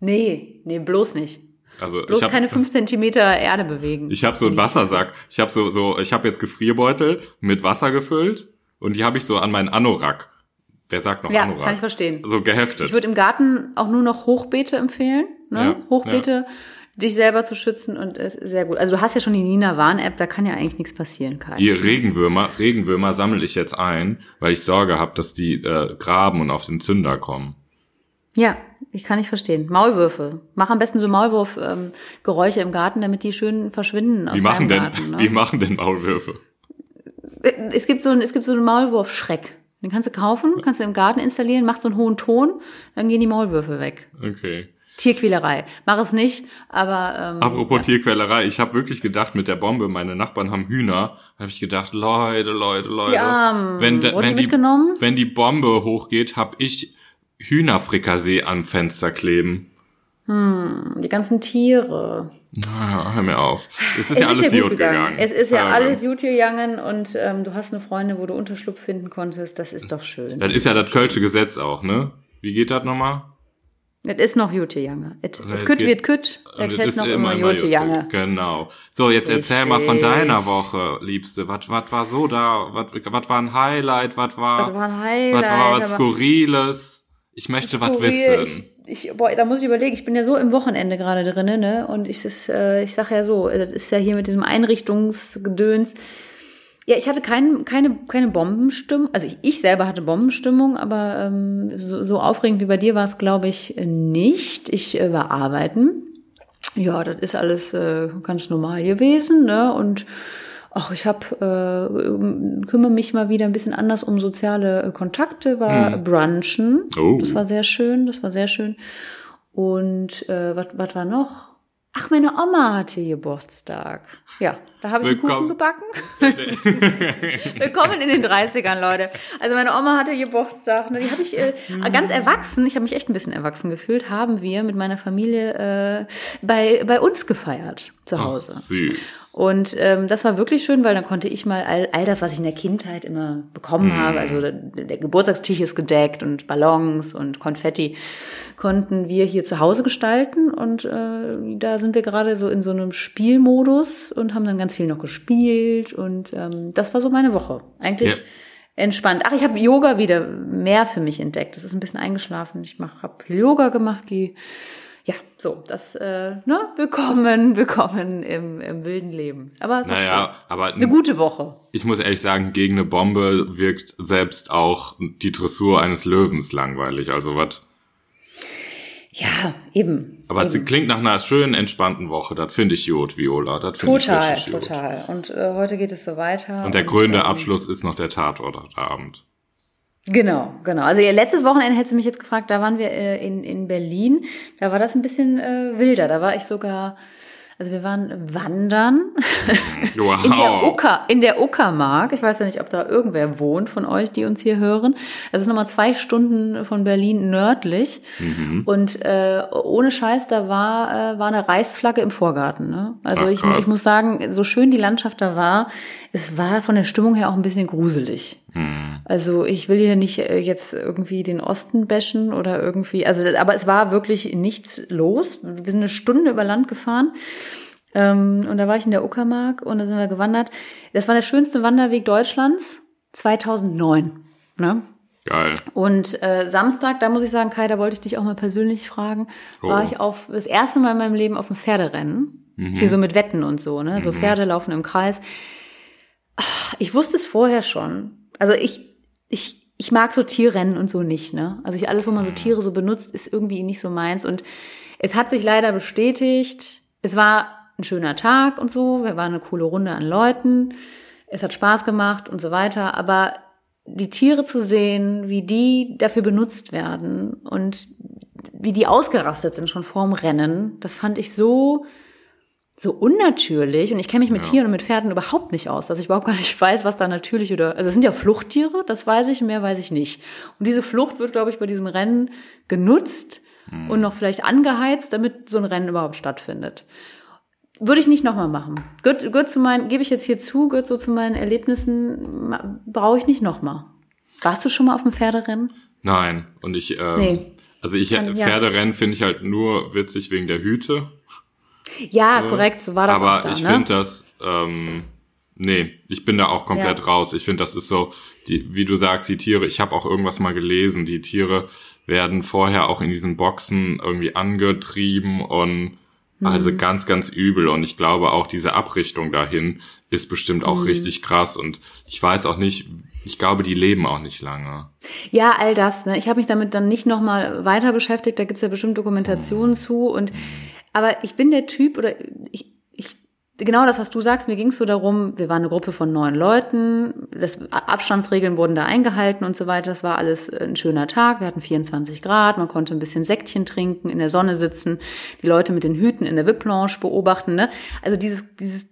Nee, nee, bloß nicht. Also Bloß ich hab, keine fünf Zentimeter Erde bewegen. Ich habe so einen Wassersack. Ich habe so so ich habe jetzt Gefrierbeutel mit Wasser gefüllt und die habe ich so an meinen Anorak wer sagt noch Ja, Anorak? kann ich verstehen. So geheftet. Ich würde im Garten auch nur noch Hochbeete empfehlen. Ne? Ja, Hochbeete, dich selber zu schützen und ist sehr gut. Also du hast ja schon die Nina Warn-App, da kann ja eigentlich nichts passieren, Kai. Ihr Regenwürmer, Regenwürmer sammle ich jetzt ein, weil ich Sorge habe, dass die äh, graben und auf den Zünder kommen. Ja, ich kann nicht verstehen. Maulwürfe. Mach am besten so Maulwurf-Geräusche im Garten, damit die schön verschwinden aus Wie machen denn, deinem Garten. Ne? wie machen denn Maulwürfe? Es gibt so einen, es gibt so einen Maulwurf-Schreck. Den kannst du kaufen, kannst du im Garten installieren, macht so einen hohen Ton, dann gehen die Maulwürfe weg. Okay. Tierquälerei. Mach es nicht, aber ähm, Apropos ja. Tierquälerei, ich habe wirklich gedacht mit der Bombe, meine Nachbarn haben Hühner, habe ich gedacht, Leute, Leute, Leute, Die Armen. wenn, de, Wurden wenn die die wenn die Bombe hochgeht, hab ich Hühnerfrikassee am Fenster kleben. Die ganzen Tiere. Na, hör mir auf. Es ist Es ja alles ist ja gut gegangen. gegangen. Es ist ja Äh, alles gut gegangen und ähm, du hast eine Freundin, wo du Unterschlupf finden konntest. Das ist doch schön. Das ist ja das Kölsche Gesetz auch, ne? Wie geht das nochmal? Es ist noch gut gegangen. Et, Ja, et es kütt wird kütt, es hält noch immer gut gut gegangen. Genau. So, jetzt erzähl mal von Richtig. deiner Woche, Liebste. Was was war so da? Was was war ein Highlight? Was war Das war ein Highlight. was war was Skurriles? Ich möchte was wissen. Ich, ich, boah, da muss ich überlegen, ich bin ja so im Wochenende gerade drinne, ne? Und ich, das, äh, ich sag ja so, das ist ja hier mit diesem Einrichtungsgedöns. Ja, ich hatte kein, keine, keine Bombenstimmung. Also ich, ich selber hatte Bombenstimmung, aber ähm, so, so aufregend wie bei dir war es, glaube ich, nicht. Ich äh, war arbeiten. Ja, das ist alles äh, ganz normal gewesen, ne? Und ach, ich habe äh, kümmere mich mal wieder ein bisschen anders um soziale äh, Kontakte, war brunchen. Oh. Das war sehr schön, das war sehr schön. Und äh, was war noch? Ach, meine Oma hatte Geburtstag. Ja, da habe ich einen Kuchen Willkommen. gebacken. Willkommen in den 30ern, Leute. Also meine Oma hatte Geburtstag. Ne? Die habe ich äh, ganz erwachsen, ich habe mich echt ein bisschen erwachsen gefühlt, haben wir mit meiner Familie äh, bei, bei uns gefeiert zu Ach, Hause. süß. Und ähm, das war wirklich schön, weil dann konnte ich mal all, all das, was ich in der Kindheit immer bekommen Mhm. habe, also der, der Geburtstagstisch ist gedeckt und Ballons und Konfetti, konnten wir hier zu Hause gestalten. Und äh, da sind wir gerade so in so einem Spielmodus und haben dann ganz viel noch gespielt. Und ähm, das war so meine Woche. Eigentlich Ja. entspannt. Ach, ich habe Yoga wieder mehr für mich entdeckt. Das ist ein bisschen eingeschlafen. Ich mach, habe viel Yoga gemacht, die ja, so, das, äh, ne, willkommen, willkommen im, im wilden Leben. Aber es Naja, schön. aber eine gute Woche. ich muss ehrlich sagen, gegen eine Bombe wirkt selbst auch die Dressur eines Löwens langweilig. Also was. Ja, eben. Aber es eben. klingt nach einer schönen, entspannten Woche. Das finde ich gut, Viola. Das finde ich total, gut. total. Und äh, heute geht es so weiter. Und der krönende ähm, Abschluss ist noch der Tatort heute Abend. Genau, genau. Also ihr letztes Wochenende hättest du mich jetzt gefragt, da waren wir äh, in, in Berlin. Da war das ein bisschen äh, wilder. Da war ich sogar, also wir waren wandern Wow. in der Ucker, in der Uckermark. Ich weiß ja nicht, ob da irgendwer wohnt von euch, die uns hier hören. Das ist nochmal zwei Stunden von Berlin nördlich. Mhm. Und äh, ohne Scheiß, da war, äh, war eine Reichsflagge im Vorgarten. Ne? Also Ach, ich, ich muss sagen, so schön die Landschaft da war, es war von der Stimmung her auch ein bisschen gruselig. Hm. Also ich will hier nicht äh, jetzt irgendwie den Osten bashen oder irgendwie, also aber es war wirklich nichts los. Wir sind eine Stunde über Land gefahren ähm, und da war ich in der Uckermark und da sind wir gewandert. Das war der schönste Wanderweg Deutschlands 2009. Ne? Geil. Und äh, Samstag, da muss ich sagen, Kai, da wollte ich dich auch mal persönlich fragen, Oh. war ich auf das erste Mal in meinem Leben auf einem Pferderennen. Hier so mit Wetten und so, ne? So Pferde laufen im Kreis. Ich wusste es vorher schon. Also ich, ich, ich mag so Tierrennen und so nicht, ne? Also ich, alles, wo man so Tiere so benutzt, ist irgendwie nicht so meins. Und es hat sich leider bestätigt. Es war ein schöner Tag und so. Wir waren eine coole Runde an Leuten. Es hat Spaß gemacht und so weiter. Aber die Tiere zu sehen, wie die dafür benutzt werden und wie die ausgerastet sind schon vorm Rennen, das fand ich so, so unnatürlich. Und ich kenne mich mit Ja. Tieren und mit Pferden überhaupt nicht aus, dass ich überhaupt gar nicht weiß, was da natürlich oder, also es sind ja Fluchttiere, das weiß ich, mehr weiß ich nicht. Und diese Flucht wird, glaube ich, bei diesem Rennen genutzt und noch vielleicht angeheizt, damit so ein Rennen überhaupt stattfindet. Würde ich nicht nochmal machen. Gehört, gehört zu meinen, gebe ich jetzt hier zu, gehört so zu meinen Erlebnissen, brauche ich nicht nochmal. Warst du schon mal auf einem Pferderennen? Nein. Und ich, ähm, Nee. also ich, Kann- ja. Pferderennen finde ich halt nur witzig wegen der Hüte. Ja, korrekt, so war das Aber auch da, ich ne? finde das, ähm, nee, ich bin da auch komplett Ja. raus. Ich finde, das ist so, die, wie du sagst, die Tiere, ich habe auch irgendwas mal gelesen, die Tiere werden vorher auch in diesen Boxen irgendwie angetrieben und also ganz, ganz übel. Und ich glaube auch diese Abrichtung dahin ist bestimmt auch richtig krass. Und ich weiß auch nicht, ich glaube, die leben auch nicht lange. Ja, all das. Ne? Ich habe mich damit dann nicht nochmal weiter beschäftigt. Da gibt's ja bestimmt Dokumentationen zu. Und aber ich bin der Typ oder ich, ich genau das, was du sagst. Mir ging's so darum, wir waren eine Gruppe von neun Leuten. Das, Abstandsregeln wurden da eingehalten und so weiter. Das war alles ein schöner Tag. Wir hatten 24 Grad. Man konnte ein bisschen Sektchen trinken, in der Sonne sitzen, die Leute mit den Hüten in der VIP-Lounge beobachten. Ne? Also dieses, dieses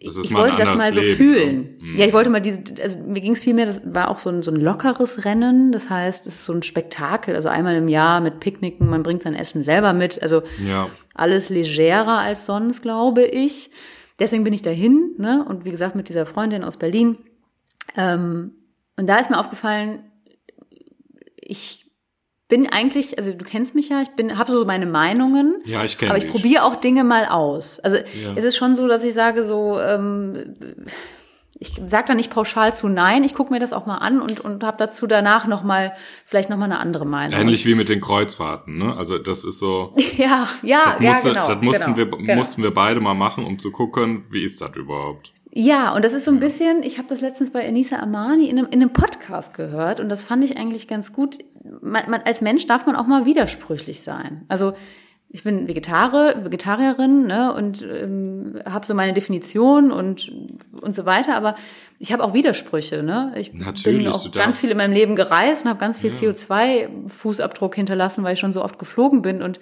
ich wollte das mal so Leben, fühlen. ne? Mhm. Ja, ich wollte mal diese, also mir ging es vielmehr, das war auch so ein, so ein lockeres Rennen. Das heißt, es ist so ein Spektakel. Also einmal im Jahr mit Picknicken, man bringt sein Essen selber mit. Also Ja. alles legerer als sonst, glaube ich. Deswegen bin ich dahin, ne? Und wie gesagt, mit dieser Freundin aus Berlin. Ähm, und da ist mir aufgefallen, ich bin eigentlich, also du kennst mich ja, ich bin, habe so meine Meinungen. Ja, ich kenn Aber ich probiere auch Dinge mal aus. Also es ist schon so, dass ich sage so, ähm, ich sage da nicht pauschal zu Nein. Ich gucke mir das auch mal an und und habe dazu danach noch mal vielleicht noch mal eine andere Meinung. Ähnlich wie mit den Kreuzfahrten, ne? Also das ist so, Ja, ja, das, ja, musste, genau. das mussten, genau, wir, genau. mussten wir beide mal machen, um zu gucken, wie ist das überhaupt. Ja, und das ist so ein bisschen, ich habe das letztens bei Enisa Amani in einem, in einem Podcast gehört und das fand ich eigentlich ganz gut. Man, man, als Mensch darf man auch mal widersprüchlich sein. Also ich bin Vegetare, Vegetarierin ne, und ähm, habe so meine Definition und, und so weiter, aber ich habe auch Widersprüche. Ne? Ich Natürlich, bin auch ganz viel in meinem Leben gereist und habe ganz viel CO2-Fußabdruck hinterlassen, weil ich schon so oft geflogen bin und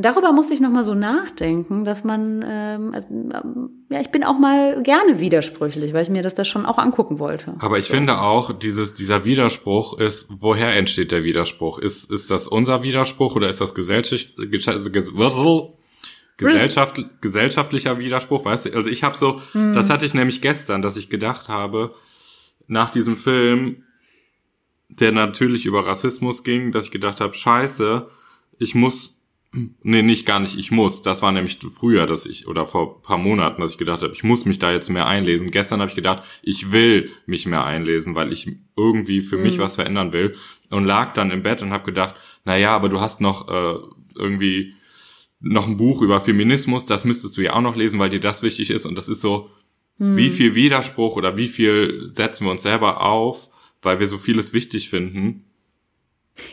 Darüber musste ich noch mal so nachdenken, dass man, ähm, also, ähm, ja, ich bin auch mal gerne widersprüchlich, weil ich mir das da schon auch angucken wollte. Aber ich finde auch, dieses, dieser Widerspruch ist, woher entsteht der Widerspruch? Ist, ist das unser Widerspruch oder ist das Gesellschaft, Gesell- Ges- Gesellschaft, gesellschaftlicher Widerspruch? Weißt du, also ich habe so, das hatte ich nämlich gestern, dass ich gedacht habe, nach diesem Film, der natürlich über Rassismus ging, dass ich gedacht habe, scheiße, ich muss, nee, nicht gar nicht, ich muss, das war nämlich früher, dass ich, oder vor ein paar Monaten, dass ich gedacht habe, ich muss mich da jetzt mehr einlesen. Gestern habe ich gedacht, ich will mich mehr einlesen, weil ich irgendwie für mich was verändern will. Und lag dann im Bett und habe gedacht, na ja, aber du hast noch äh, irgendwie noch ein Buch über Feminismus, das müsstest du ja auch noch lesen, weil dir das wichtig ist. Und das ist so, wie viel Widerspruch oder wie viel setzen wir uns selber auf, weil wir so vieles wichtig finden.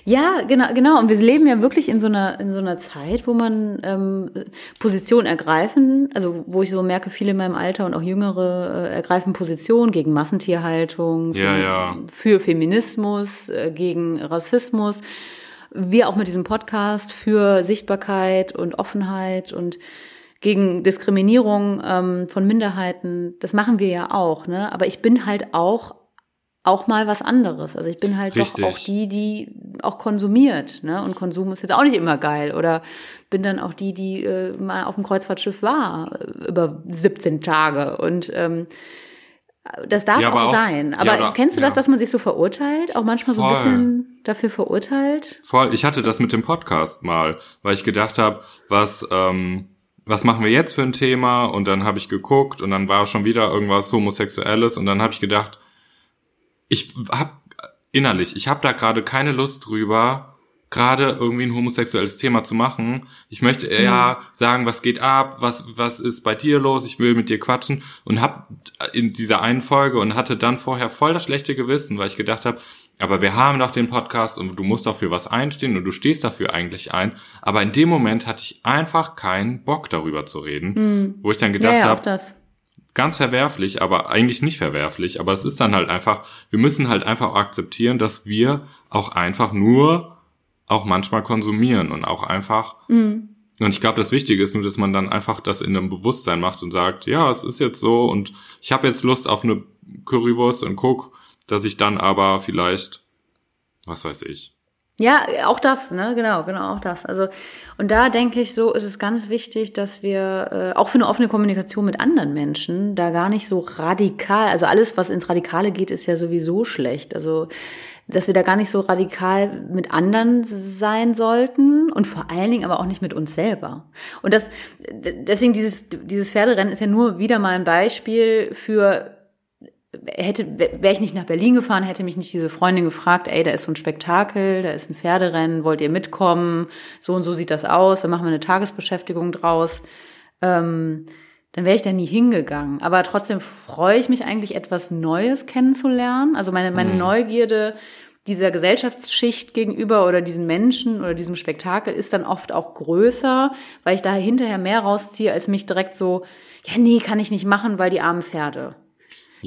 Ja, genau, genau. Und wir leben ja wirklich in so einer in so einer Zeit, wo man ähm, Position ergreifen, also wo ich so merke, viele in meinem Alter und auch Jüngere äh, ergreifen Position gegen Massentierhaltung, für, Ja, ja. für Feminismus, äh, gegen Rassismus. Wir auch mit diesem Podcast für Sichtbarkeit und Offenheit und gegen Diskriminierung ähm, von Minderheiten. Das machen wir ja auch, ne? Aber ich bin halt auch auch mal was anderes. Also ich bin halt Richtig. doch auch die, die auch konsumiert, ne? Und Konsum ist jetzt auch nicht immer geil. Oder bin dann auch die, die äh, mal auf dem Kreuzfahrtschiff war äh, über 17 Tage und ähm, das darf Ja, auch, auch- sein. ja, Aber oder- kennst du das, ja. dass man sich so verurteilt? Auch manchmal so ein Voll. bisschen dafür verurteilt? Voll, ich hatte das mit dem Podcast mal, weil ich gedacht habe, was, ähm, was machen wir jetzt für ein Thema? Und dann habe ich geguckt und dann war schon wieder irgendwas Homosexuelles und dann habe ich gedacht, ich habe innerlich, ich habe da gerade keine Lust drüber, gerade irgendwie ein homosexuelles Thema zu machen. Ich möchte eher sagen, was geht ab, was was ist bei dir los? Ich will mit dir quatschen und hab in dieser einen Folge und hatte dann vorher voll das schlechte Gewissen, weil ich gedacht habe, aber wir haben doch den Podcast und du musst doch für was einstehen und du stehst dafür eigentlich ein. Aber in dem Moment hatte ich einfach keinen Bock darüber zu reden, wo ich dann Ja, gedacht ja, auch habe, das. Ganz verwerflich, aber eigentlich nicht verwerflich. Aber es ist dann halt einfach, wir müssen halt einfach akzeptieren, dass wir auch einfach nur auch manchmal konsumieren und auch einfach. Und ich glaube, das Wichtige ist nur, dass man dann einfach das in einem Bewusstsein macht und sagt, ja, es ist jetzt so und ich habe jetzt Lust auf eine Currywurst und guck, dass ich dann aber vielleicht, was weiß ich. Ja, auch das, ne, genau, genau, auch das. Also, und da denke ich so, ist es ganz wichtig, dass wir äh, auch für eine offene Kommunikation mit anderen Menschen da gar nicht so radikal, also alles, was ins Radikale geht, ist ja sowieso schlecht. Also, dass wir da gar nicht so radikal mit anderen sein sollten und vor allen Dingen aber auch nicht mit uns selber. Und das, deswegen dieses, dieses Pferderennen ist ja nur wieder mal ein Beispiel für hätte, wäre ich nicht nach Berlin gefahren, hätte mich nicht diese Freundin gefragt, ey, da ist so ein Spektakel, da ist ein Pferderennen, wollt ihr mitkommen? So und so sieht das aus, dann machen wir eine Tagesbeschäftigung draus. Ähm, dann wäre ich da nie hingegangen. Aber trotzdem freue ich mich eigentlich, etwas Neues kennenzulernen. Also meine, meine mhm. Neugierde dieser Gesellschaftsschicht gegenüber oder diesen Menschen oder diesem Spektakel ist dann oft auch größer, weil ich da hinterher mehr rausziehe, als mich direkt so, ja, nee, kann ich nicht machen, weil die armen Pferde.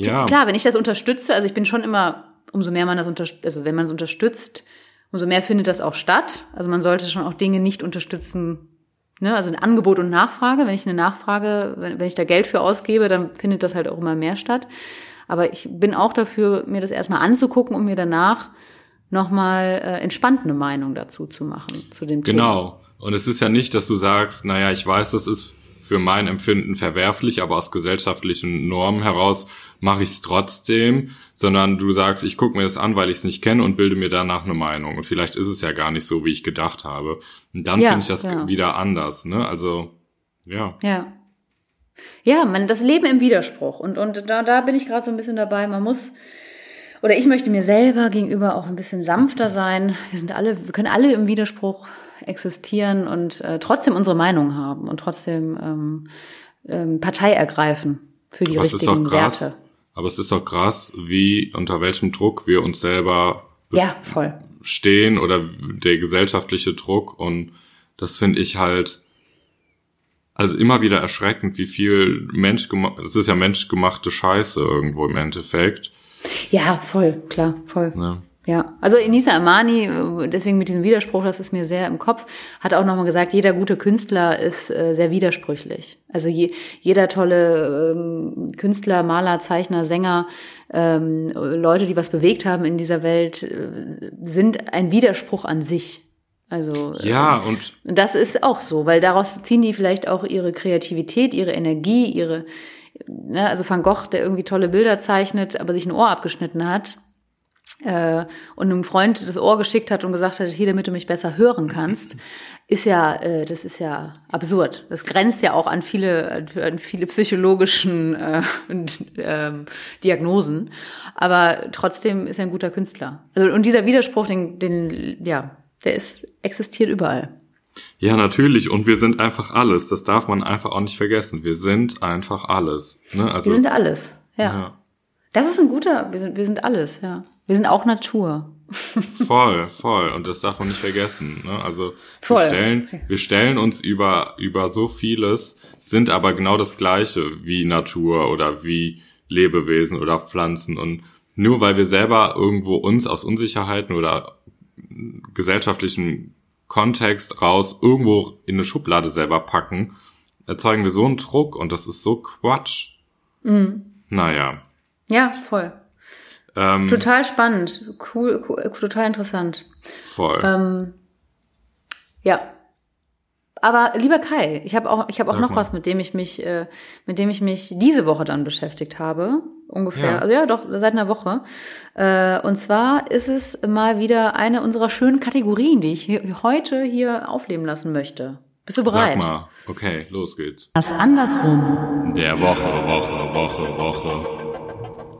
Ja. Klar, wenn ich das unterstütze, also ich bin schon immer, umso mehr man das unterstützt, also wenn man es unterstützt, umso mehr findet das auch statt. Also man sollte schon auch Dinge nicht unterstützen, ne? also ein Angebot und Nachfrage. Wenn ich eine Nachfrage, wenn, wenn ich da Geld für ausgebe, dann findet das halt auch immer mehr statt. Aber ich bin auch dafür, mir das erstmal anzugucken und mir danach nochmal äh, entspannt eine Meinung dazu zu machen, zu dem Thema. Genau. Und es ist ja nicht, dass du sagst, naja, ich weiß, das ist für mein Empfinden verwerflich, aber aus gesellschaftlichen Normen heraus mache ich es trotzdem, sondern du sagst, ich gucke mir das an, weil ich es nicht kenne und bilde mir danach eine Meinung. Und vielleicht ist es ja gar nicht so, wie ich gedacht habe. Und dann ja, finde ich das ja. wieder anders. Ne? Also, ja. Ja. Ja, man, das Leben im Widerspruch. Und, und da, da bin ich gerade so ein bisschen dabei. Man muss, oder ich möchte mir selber gegenüber auch ein bisschen sanfter sein. Wir sind alle, wir können alle im Widerspruch existieren und äh, trotzdem unsere Meinung haben und trotzdem ähm, ähm, Partei ergreifen für die Was richtigen Werte. Aber es ist doch krass, wie unter welchem Druck wir uns selber ja, voll. stehen oder der gesellschaftliche Druck. Und das finde ich halt also immer wieder erschreckend, wie viel Mensch gemacht, es ist ja menschgemachte Scheiße irgendwo im Endeffekt. Ja, voll, klar, voll. Ja. Ja, also Enisa Amani, deswegen mit diesem Widerspruch, das ist mir sehr im Kopf, hat auch nochmal gesagt, jeder gute Künstler ist äh, sehr widersprüchlich. Also je, jeder tolle ähm, Künstler, Maler, Zeichner, Sänger, ähm, Leute, die was bewegt haben in dieser Welt, äh, sind ein Widerspruch an sich. Also ja ähm, und das ist auch so, weil daraus ziehen die vielleicht auch ihre Kreativität, ihre Energie, ihre ne, also Van Gogh, der irgendwie tolle Bilder zeichnet, aber sich ein Ohr abgeschnitten hat, äh, und einem Freund das Ohr geschickt hat und gesagt hat, hier, damit du mich besser hören kannst, ist ja, äh, das ist ja absurd. Das grenzt ja auch an viele, an viele psychologischen äh, ähm, Diagnosen. Aber trotzdem ist er ein guter Künstler. Also und dieser Widerspruch, den, den, ja, der ist existiert überall. Ja, natürlich. Und wir sind einfach alles. Das darf man einfach auch nicht vergessen. Wir sind einfach alles. Ne? Also, wir sind alles. Ja. ja. Das ist ein guter. Wir sind, wir sind alles. Ja. Wir sind auch Natur. voll, voll. Und das darf man nicht vergessen. Ne? Also voll. wir stellen, wir stellen uns über, über so vieles, sind aber genau das Gleiche wie Natur oder wie Lebewesen oder Pflanzen. Und nur weil wir selber irgendwo uns aus Unsicherheiten oder gesellschaftlichen Kontext raus irgendwo in eine Schublade selber packen, erzeugen wir so einen Druck und das ist so Quatsch. Mhm. Naja. Ja, voll. Ähm, total spannend, cool, cool, total interessant. Voll. Ähm, ja. Aber lieber Kai, ich habe auch, ich habe auch noch mal. was, mit dem ich mich, äh, mit dem ich mich diese Woche dann beschäftigt habe, ungefähr. Ja. Also ja, doch seit einer Woche. Äh, und zwar ist es mal wieder eine unserer schönen Kategorien, die ich hier, heute hier aufleben lassen möchte. Bist du bereit? Sag mal. Okay, los geht's. Das andersrum. Der Woche, Woche, Woche, Woche.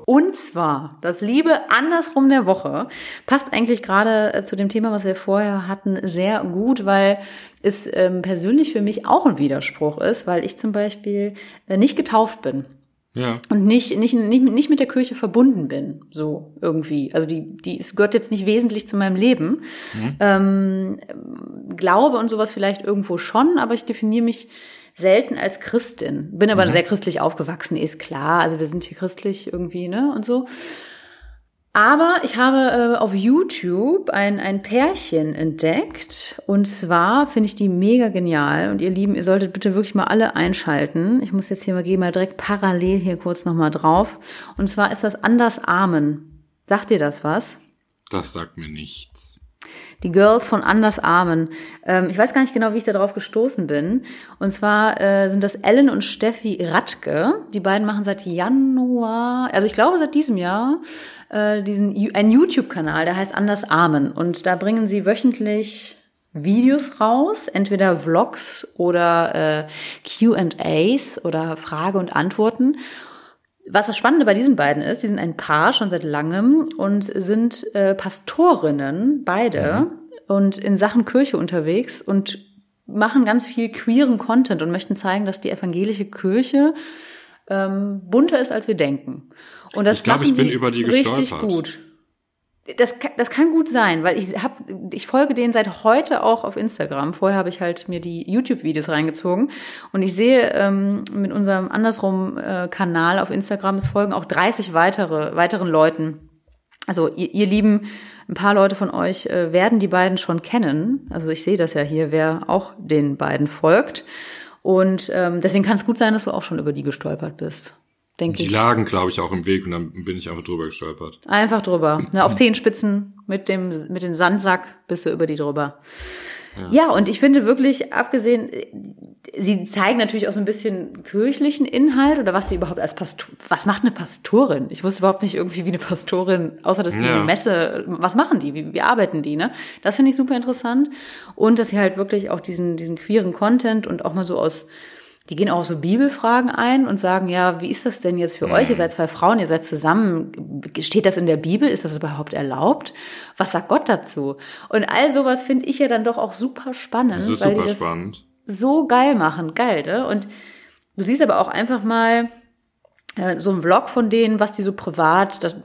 Und zwar das Liebe andersrum der Woche passt eigentlich gerade äh, zu dem Thema, was wir vorher hatten, sehr gut, weil es ähm, persönlich für mich auch ein Widerspruch ist, weil ich zum Beispiel äh, nicht getauft bin. Ja. Und nicht, nicht, nicht, nicht mit der Kirche verbunden bin, so irgendwie. Also die, die, es gehört jetzt nicht wesentlich zu meinem Leben. Mhm. Ähm, Glaube und sowas vielleicht irgendwo schon, aber ich definiere mich selten als Christin. Bin aber mhm. sehr christlich aufgewachsen, ist klar. Also wir sind hier christlich irgendwie, ne? Und so. Aber ich habe äh, auf YouTube ein, ein Pärchen entdeckt. Und zwar finde ich die mega genial. Und ihr Lieben, ihr solltet bitte wirklich mal alle einschalten. Ich muss jetzt hier mal gehen, mal direkt parallel hier kurz nochmal drauf. Und zwar ist das Anders Armen. Sagt ihr das was? Das sagt mir nichts. Die Girls von Anders Armen. Ähm, ich weiß gar nicht genau, wie ich da drauf gestoßen bin. Und zwar äh, sind das Ellen und Steffi Radke. Die beiden machen seit Januar, also ich glaube seit diesem Jahr, äh, diesen einen YouTube-Kanal, der heißt Anders Armen. Und da bringen sie wöchentlich Videos raus, entweder Vlogs oder äh, Q&As oder Frage und Antworten was das Spannende bei diesen beiden ist, die sind ein Paar schon seit langem und sind äh, Pastorinnen, beide, mhm. und in Sachen Kirche unterwegs und machen ganz viel queeren Content und möchten zeigen, dass die evangelische Kirche ähm, bunter ist, als wir denken. Und das ich glaube, ich bin über die gestolpert. Richtig gut. Das, das kann gut sein, weil ich hab, ich folge denen seit heute auch auf Instagram. Vorher habe ich halt mir die YouTube-Videos reingezogen und ich sehe ähm, mit unserem andersrum äh, auf Instagram, es folgen auch 30 weitere weiteren Leuten. Also ihr, ihr lieben ein paar Leute von euch äh, werden die beiden schon kennen. Also ich sehe das ja hier, wer auch den beiden folgt. Und ähm, deswegen kann es gut sein, dass du auch schon über die gestolpert bist denke ich. Die lagen, glaube ich, auch im Weg und dann bin ich einfach drüber gestolpert. Einfach drüber. Ja, auf Zehenspitzen mit dem, mit dem Sandsack bist du über die drüber. Ja. ja, und ich finde wirklich, abgesehen, sie zeigen natürlich auch so ein bisschen kirchlichen Inhalt oder was sie überhaupt als Pastor, was macht eine Pastorin? Ich wusste überhaupt nicht irgendwie, wie eine Pastorin, außer dass die ja. Messe, was machen die? Wie, wie arbeiten die, ne? Das finde ich super interessant. Und dass sie halt wirklich auch diesen, diesen queeren Content und auch mal so aus, die gehen auch so Bibelfragen ein und sagen, ja, wie ist das denn jetzt für mhm. euch? Ihr seid zwei Frauen, ihr seid zusammen. Steht das in der Bibel? Ist das überhaupt erlaubt? Was sagt Gott dazu? Und all sowas finde ich ja dann doch auch super spannend. Das ist weil super die das spannend. So geil machen. Geil, ne? Und du siehst aber auch einfach mal äh, so ein Vlog von denen, was die so privat, das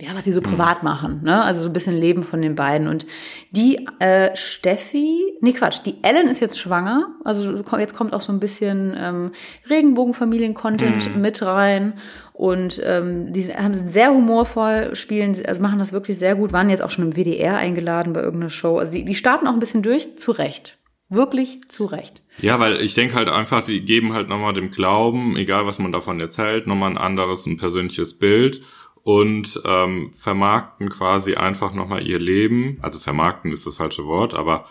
ja, was die so mhm. privat machen, ne? Also so ein bisschen Leben von den beiden. Und die äh, Steffi, nee Quatsch, die Ellen ist jetzt schwanger. Also jetzt kommt auch so ein bisschen ähm, Regenbogenfamilien-Content mhm. mit rein. Und ähm, die haben sehr humorvoll, spielen, also machen das wirklich sehr gut, waren jetzt auch schon im WDR eingeladen bei irgendeiner Show. Also die, die starten auch ein bisschen durch, zu Recht. Wirklich zu Recht. Ja, weil ich denke halt einfach, die geben halt nochmal dem Glauben, egal was man davon erzählt, nochmal ein anderes, ein persönliches Bild und ähm, vermarkten quasi einfach nochmal ihr Leben. Also vermarkten ist das falsche Wort, aber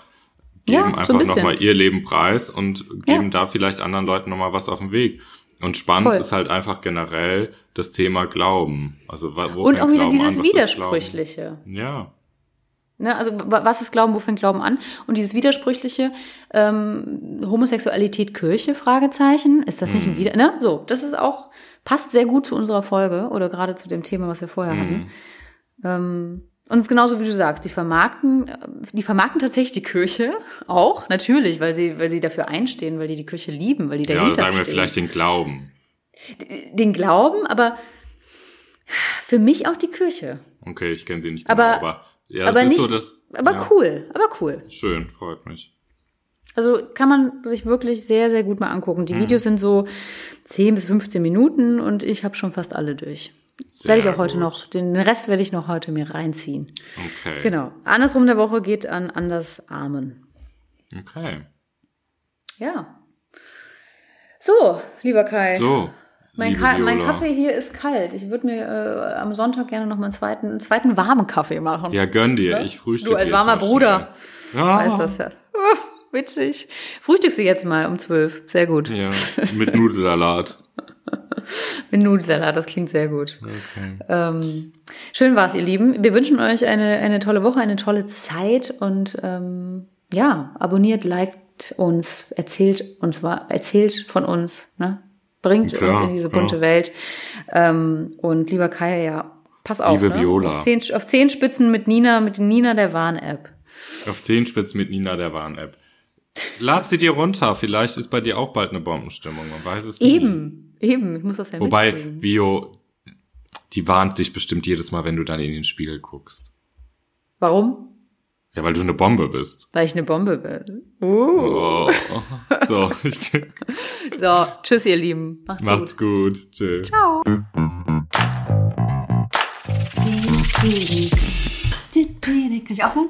geben ja, einfach ein nochmal ihr Leben preis und geben ja. da vielleicht anderen Leuten nochmal was auf den Weg. Und spannend Voll. ist halt einfach generell das Thema Glauben. Also wo Und auch wieder Glauben dieses an, Widersprüchliche. Ja. Ne, also was ist Glauben, wo fängt Glauben an? Und dieses widersprüchliche ähm, Homosexualität Kirche Fragezeichen ist das nicht ein hm. Wider? Ne, so das ist auch passt sehr gut zu unserer Folge oder gerade zu dem Thema, was wir vorher mhm. hatten. Ähm, und es ist genauso wie du sagst, die vermarkten, die vermarkten tatsächlich die Kirche auch, natürlich, weil sie, weil sie dafür einstehen, weil die die Kirche lieben, weil die dahinter stehen. Ja, sagen wir vielleicht den Glauben. Den Glauben, aber für mich auch die Kirche. Okay, ich kenne sie nicht genau, aber, aber ja, aber nicht, so, dass, aber ja. cool, aber cool. Schön, freut mich. Also kann man sich wirklich sehr, sehr gut mal angucken. Die mhm. Videos sind so 10 bis 15 Minuten und ich habe schon fast alle durch. Sehr werde ich auch heute gut. noch, den Rest werde ich noch heute mir reinziehen. Okay. Genau. Andersrum der Woche geht an Anders Armen. Okay. Ja. So, lieber Kai. So. Mein, Ka mein Kaffee hier ist kalt. Ich würde mir äh, am Sonntag gerne noch mal einen zweiten, einen zweiten warmen Kaffee machen. Ja, gönn dir. Ja? Ich frühstücke. Du als warmer Bruder. Ja. Weißt das ja. Witzig. Frühstückst du jetzt mal um zwölf. Sehr gut. Ja, mit Nudelsalat. mit Nudelsalat, das klingt sehr gut. Okay. Ähm, schön war's, ihr Lieben. Wir wünschen euch eine, eine tolle Woche, eine tolle Zeit und ähm, ja, abonniert, liked uns, erzählt uns, erzählt von uns, ne? Bringt klar, uns in diese bunte klar. Welt. Ähm, und lieber Kai, ja, pass auf. Liebe ne? Viola. Auf zehn, auf zehn Spitzen mit Nina, mit Nina der Warn-App. Auf zehn Spitzen mit Nina der Warn-App. Lad sie dir runter. Vielleicht ist bei dir auch bald eine Bombenstimmung. Man weiß es nicht. Eben, eben. Ich muss das ja Wobei, mitbringen. Vio, die warnt dich bestimmt jedes Mal, wenn du dann in den Spiegel guckst. Warum? Ja, weil du eine Bombe bist. Weil ich eine Bombe bin. Uh. Oh. So, so, tschüss, ihr Lieben. Macht's, Macht's gut. gut. Tschüss. Ciao. Kann ich aufhören?